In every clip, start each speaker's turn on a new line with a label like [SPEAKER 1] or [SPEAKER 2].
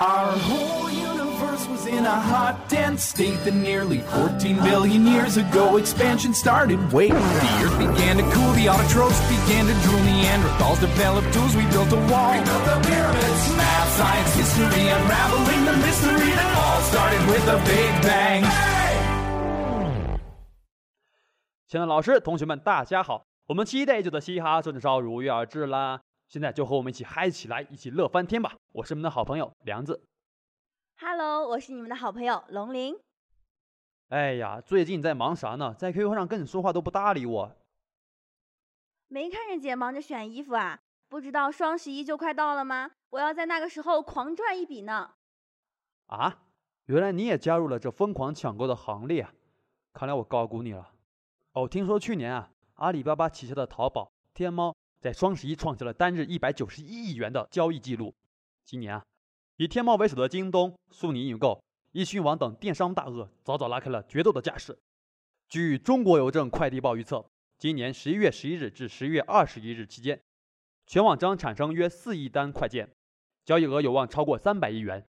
[SPEAKER 1] Our whole universe was in a hot, dense state that nearly 14 billion years ago expansion started. Wait, the earth began to cool, the autotrophs began to drool, Neanderthals developed tools, we built a wall. We built the pyramids. Math, science, history, unraveling the mystery that all started with a big bang.
[SPEAKER 2] 亲爱的老师、同学们，大家好！我们期待已久的嘻哈说唱如约而至啦！ 现在就和我们一起嗨起来，一起乐翻天吧！我是你们的好朋友梁子。
[SPEAKER 3] Hello，我是你们的好朋友龙鳞。
[SPEAKER 2] 哎呀，最近在忙啥呢？在 QQ 上跟你说话都不搭理我。
[SPEAKER 3] 没看着姐忙着选衣服啊？不知道双十一就快到了吗？我要在那个时候狂赚一笔呢！
[SPEAKER 2] 啊，原来你也加入了这疯狂抢购的行列啊！看来我高估你了。哦，听说去年啊，阿里巴巴旗下的淘宝、天猫在双十一创下了单日一百九十一亿元的交易记录。今年啊，以天猫为首的京东、苏宁易购、易迅网等电商大鳄早早拉开了决斗的架势。据中国邮政快递报预测，今年十一月十一日至十一月二十一日期间，全网将产生约四亿单快件，交易额有望超过三百亿元。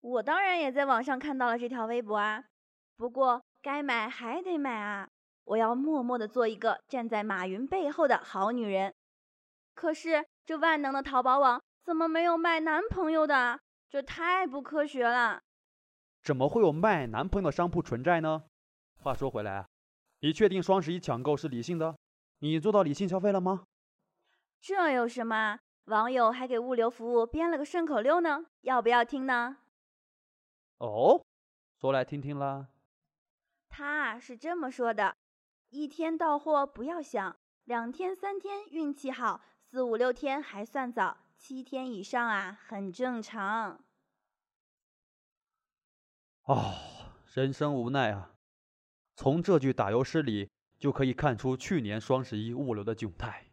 [SPEAKER 3] 我当然也在网上看到了这条微博啊，不过该买还得买啊！我要默默的做一个站在马云背后的好女人。可是这万能的淘宝网怎么没有卖男朋友的啊？这太不科学了！
[SPEAKER 2] 怎么会有卖男朋友的商铺存在呢？话说回来啊，你确定双十一抢购是理性的？你做到理性消费了吗？
[SPEAKER 3] 这有什么？网友还给物流服务编了个顺口溜呢，要不要听呢？
[SPEAKER 2] 哦，说来听听啦。
[SPEAKER 3] 他是这么说的：一天到货不要想，两天三天运气好，四五六天还算早，七天以上啊很正常。
[SPEAKER 2] 哦，人生无奈啊！从这句打油诗里就可以看出去年双十一物流的窘态。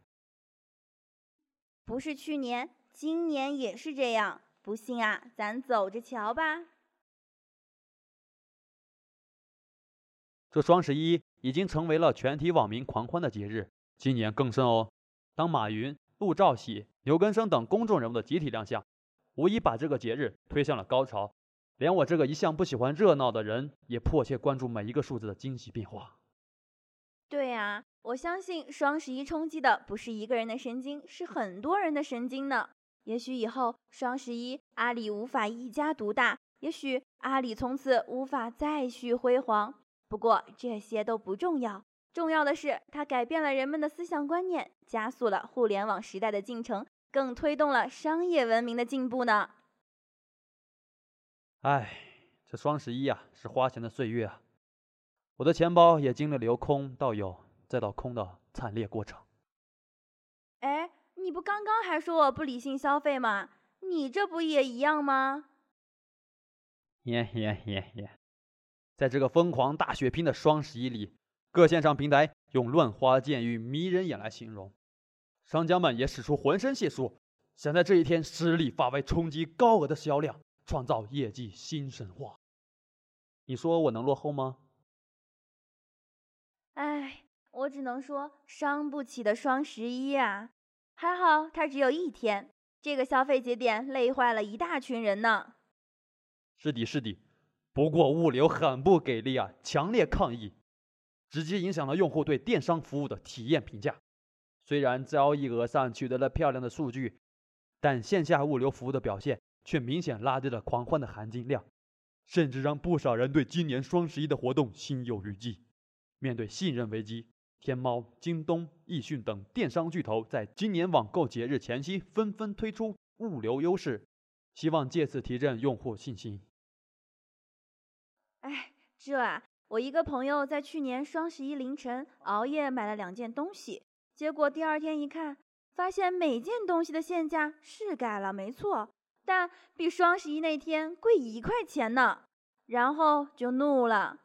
[SPEAKER 3] 不是去年，今年也是这样。不信啊，咱走着瞧吧。
[SPEAKER 2] 这双十一已经成为了全体网民狂欢的节日，今年更甚哦。当马云、陆兆禧、牛根生等公众人物的集体亮相，无疑把这个节日推向了高潮。连我这个一向不喜欢热闹的人，也迫切关注每一个数字的惊喜变化。
[SPEAKER 3] 对啊，我相信双十一冲击的不是一个人的神经，是很多人的神经呢。也许以后双十一阿里无法一家独大，也许阿里从此无法再续辉煌。不过这些都不重要，重要的是它改变了人们的思想观念，加速了互联网时代的进程，更推动了商业文明的进步呢。
[SPEAKER 2] 哎，这双十一啊，是花钱的岁月啊！我的钱包也经历了由空到有再到空的惨烈过程。
[SPEAKER 3] 哎，你不刚刚还说我不理性消费吗？你这不也一样吗？
[SPEAKER 2] 耶耶耶耶！在这个疯狂大血拼的双十一里，各线上平台用乱花渐欲迷人眼来形容，商家们也使出浑身解数，想在这一天实力发威，冲击高额的销量，创造业绩新神话。你说我能落后吗？
[SPEAKER 3] 唉，我只能说伤不起的双十一啊！还好它只有一天，这个消费节点累坏了一大群人呢。
[SPEAKER 2] 是的，是的。不过物流很不给力啊，强烈抗议，直接影响了用户对电商服务的体验评价。虽然交易额上取得了漂亮的数据，但线下物流服务的表现却明显拉低了狂欢的含金量，甚至让不少人对今年双十一的活动心有余悸。面对信任危机，天猫、京东、易迅等电商巨头在今年网购节日前夕纷纷推出物流优势，希望借此提振用户信心。
[SPEAKER 3] 哎，这啊，我一个朋友在去年双十一凌晨熬夜买了两件东西，结果第二天一看，发现每件东西的现价是改了，没错，但比双十一那天贵一块钱呢。然后就怒了，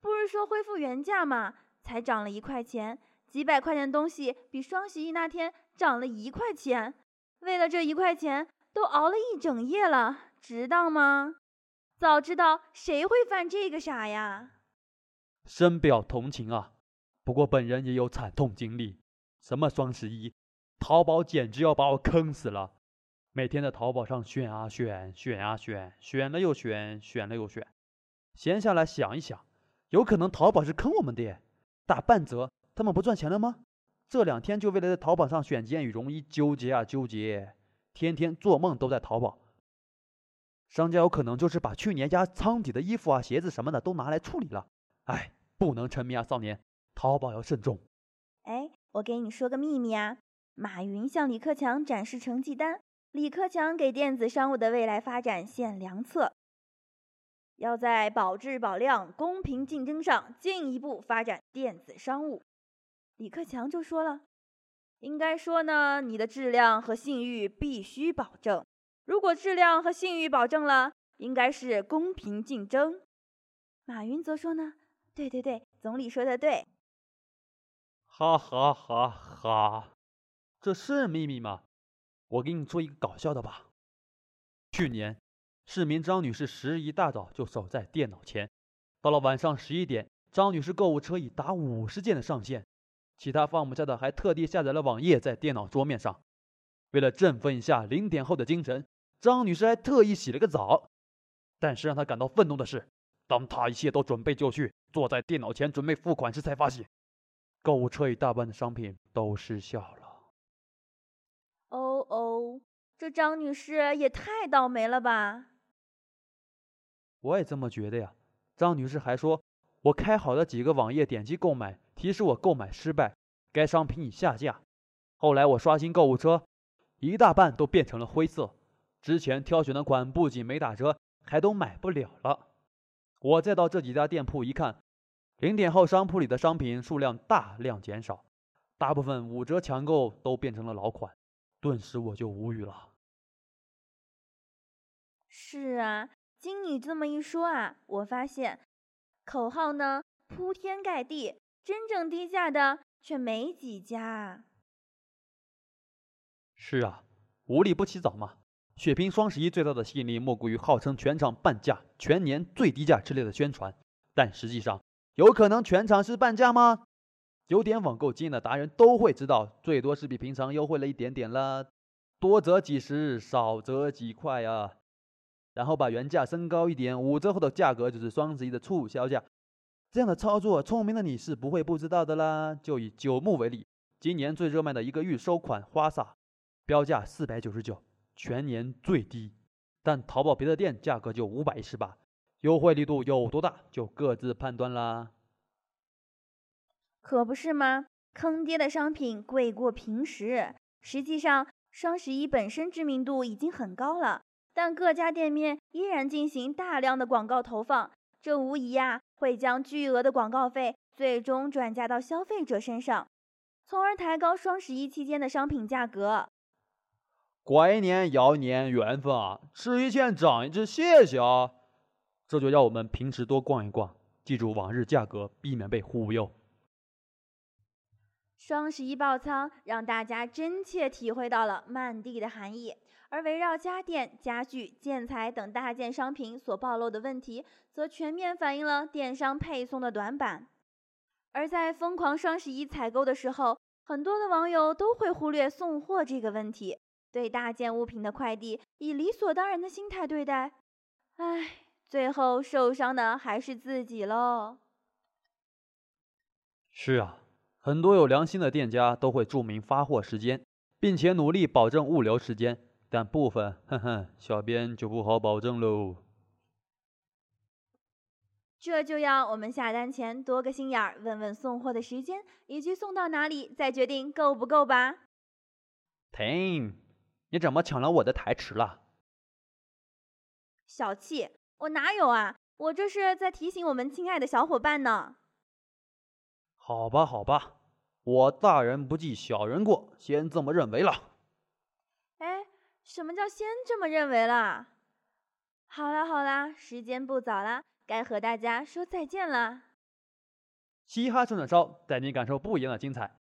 [SPEAKER 3] 不是说恢复原价吗？才涨了一块钱，几百块钱东西比双十一那天涨了一块钱，为了这一块钱都熬了一整夜了，值当吗？早知道谁会犯这个傻呀？
[SPEAKER 2] 深表同情啊！不过本人也有惨痛经历。什么双十一，淘宝简直要把我坑死了。每天在淘宝上选啊选，选啊选，选了又选，选了又选。闲下来想一想，有可能淘宝是坑我们的，打半折，他们不赚钱了吗？这两天就为了在淘宝上选件羽绒衣纠结啊纠结，天天做梦都在淘宝。商家有可能就是把去年家仓底的衣服啊、鞋子什么的都拿来处理了。哎，不能沉迷啊，少年，淘宝要慎重。
[SPEAKER 3] 哎，我给你说个秘密啊，马云向李克强展示成绩单，李克强给电子商务的未来发展献良策，要在保质保量、公平竞争上进一步发展电子商务。李克强就说了，应该说呢，你的质量和信誉必须保证。如果质量和信誉保证了，应该是公平竞争。马云则说呢，对对对，总理说的对。
[SPEAKER 2] 哈哈哈哈，这是秘密吗？我给你做一个搞笑的吧。去年，市民张女士十一大早就守在电脑前，到了晚上十一点，张女士购物车已达五十件的上限，其他放不下的还特地下载了网页在电脑桌面上，为了振奋一下零点后的精神。张女士还特意洗了个澡，但是让她感到愤怒的是，当她一切都准备就绪，坐在电脑前准备付款时，才发现购物车一大半的商品都失效了。
[SPEAKER 3] 哦哦，这张女士也太倒霉了吧！
[SPEAKER 2] 我也这么觉得呀。张女士还说，我开好的几个网页点击购买，提示我购买失败，该商品已下架。后来我刷新购物车，一大半都变成了灰色。之前挑选的款不仅没打折，还都买不了了。我再到这几家店铺一看，零点后商铺里的商品数量大量减少，大部分五折抢购都变成了老款，顿时我就无语了。
[SPEAKER 3] 是啊，经你这么一说啊，我发现口号呢铺天盖地，真正低价的却没几家。
[SPEAKER 2] 是啊，无利不起早嘛。血拼双十一最大的吸引力莫过于号称全场半价、全年最低价之类的宣传，但实际上有可能全场是半价吗？有点网购经验的达人都会知道，最多是比平常优惠了一点点啦，多则几十，少则几块啊。然后把原价升高一点，五折后的价格就是双十一的促销价。这样的操作，聪明的你是不会不知道的啦。就以九牧为例，今年最热卖的一个预收款花洒，标价四百九十九。全年最低，但淘宝别的店价格就五百一十八，优惠力度有多大就各自判断啦。
[SPEAKER 3] 可不是吗？坑爹的商品贵过平时。实际上，双十一本身知名度已经很高了，但各家店面依然进行大量的广告投放，这无疑呀会将巨额的广告费最终转嫁到消费者身上，从而抬高双十一期间的商品价格。
[SPEAKER 2] 过一年摇年缘分啊，吃一堑长一智，谢谢啊！这就要我们平时多逛一逛，记住往日价格，避免被忽悠。
[SPEAKER 3] 双十一爆仓，让大家真切体会到了“慢递”的含义，而围绕家电、家具、建材等大件商品所暴露的问题，则全面反映了电商配送的短板。而在疯狂双十一采购的时候，很多的网友都会忽略送货这个问题。对大件物品的快递以理所当然的心态对待，唉，最后受伤的还是自己喽。
[SPEAKER 2] 是啊，很多有良心的店家都会注明发货时间，并且努力保证物流时间，但部分，哼哼，小编就不好保证喽。
[SPEAKER 3] 这就要我们下单前多个心眼儿，问问送货的时间以及送到哪里，再决定够不够吧。
[SPEAKER 2] 停。你怎么抢了我的台词了？
[SPEAKER 3] 小气！我哪有啊？我这是在提醒我们亲爱的小伙伴呢。
[SPEAKER 2] 好吧，好吧，我大人不计小人过，先这么认为了。
[SPEAKER 3] 哎，什么叫先这么认为了？好啦好啦，时间不早啦，该和大家说再见啦。
[SPEAKER 2] 嘻哈串串烧带你感受不一样的精彩。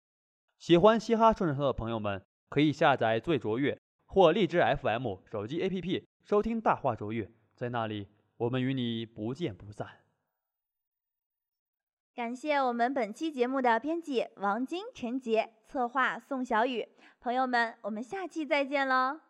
[SPEAKER 2] 喜欢嘻哈串串烧的朋友们，可以下载最卓越。或荔枝 FM 手机 APP 收听大话卓越，在那里我们与你不见不散。
[SPEAKER 3] 感谢我们本期节目的编辑王晶、陈杰，策划宋小雨。朋友们，我们下期再见喽！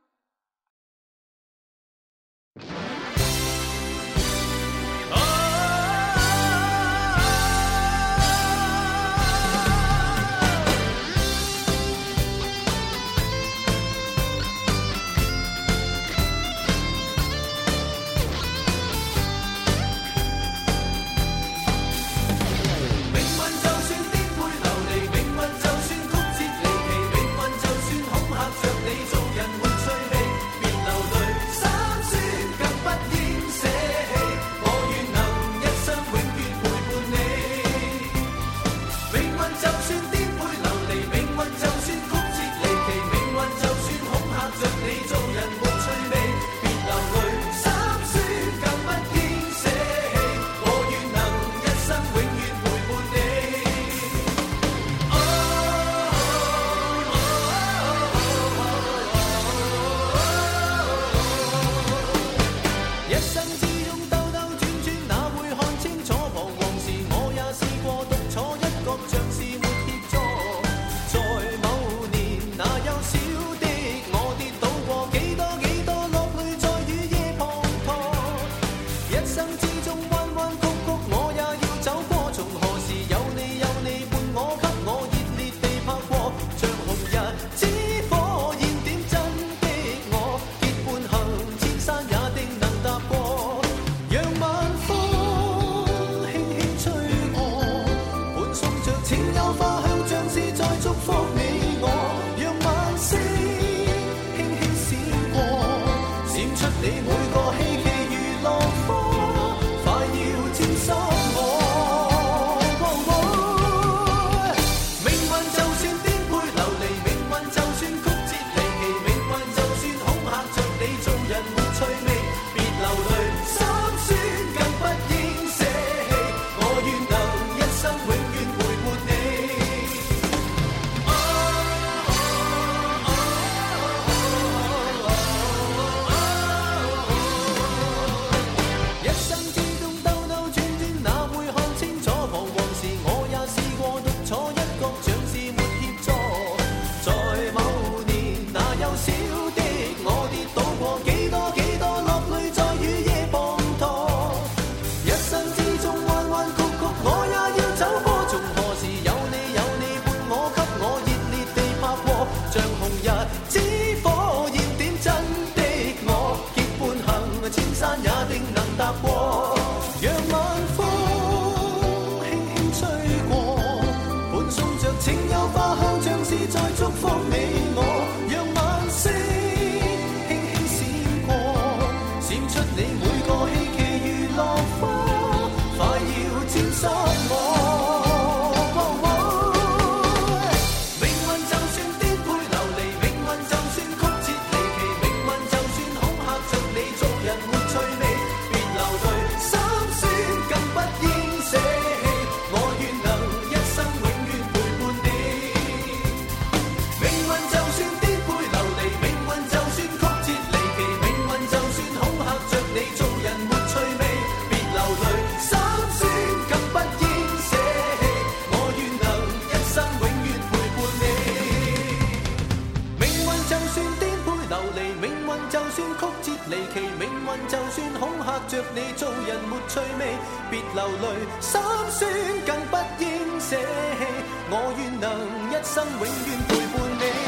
[SPEAKER 4] 离奇命运就算恐吓着你做人没趣味别流泪心酸更不应舍弃。我愿能一生永远陪伴你。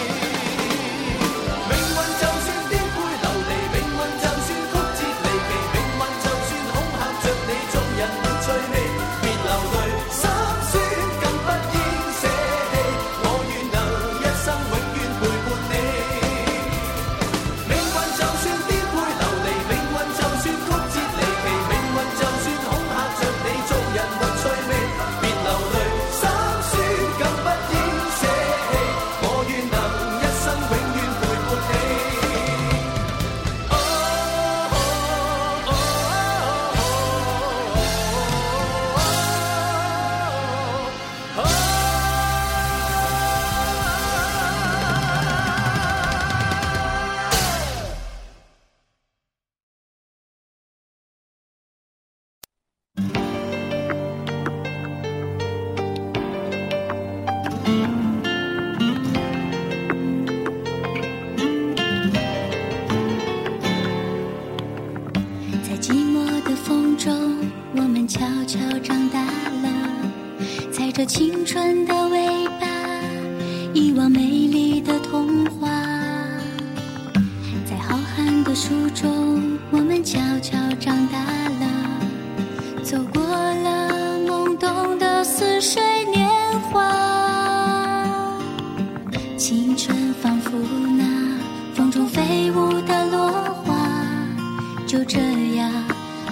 [SPEAKER 4] 就这样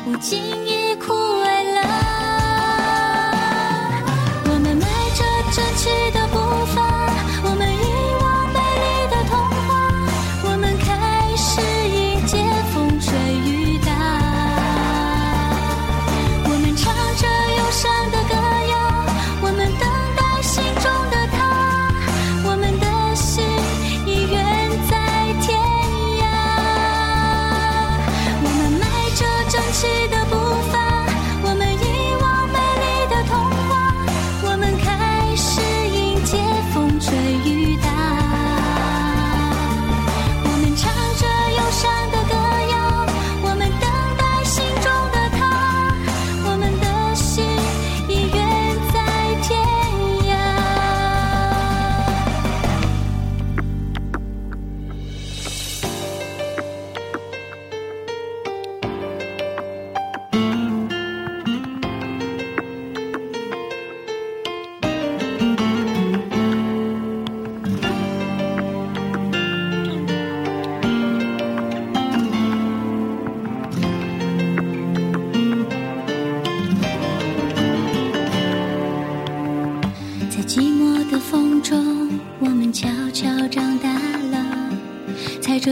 [SPEAKER 4] 无尽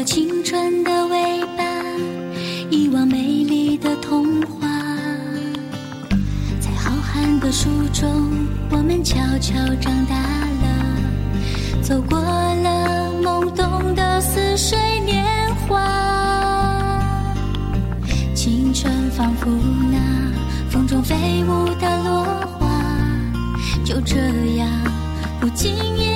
[SPEAKER 4] 青春的尾巴，遗忘美丽的童话。在浩瀚的书中，我们悄悄长大了，走过了懵懂的似水年华。青春仿佛那风中飞舞的落花，就这样不经意。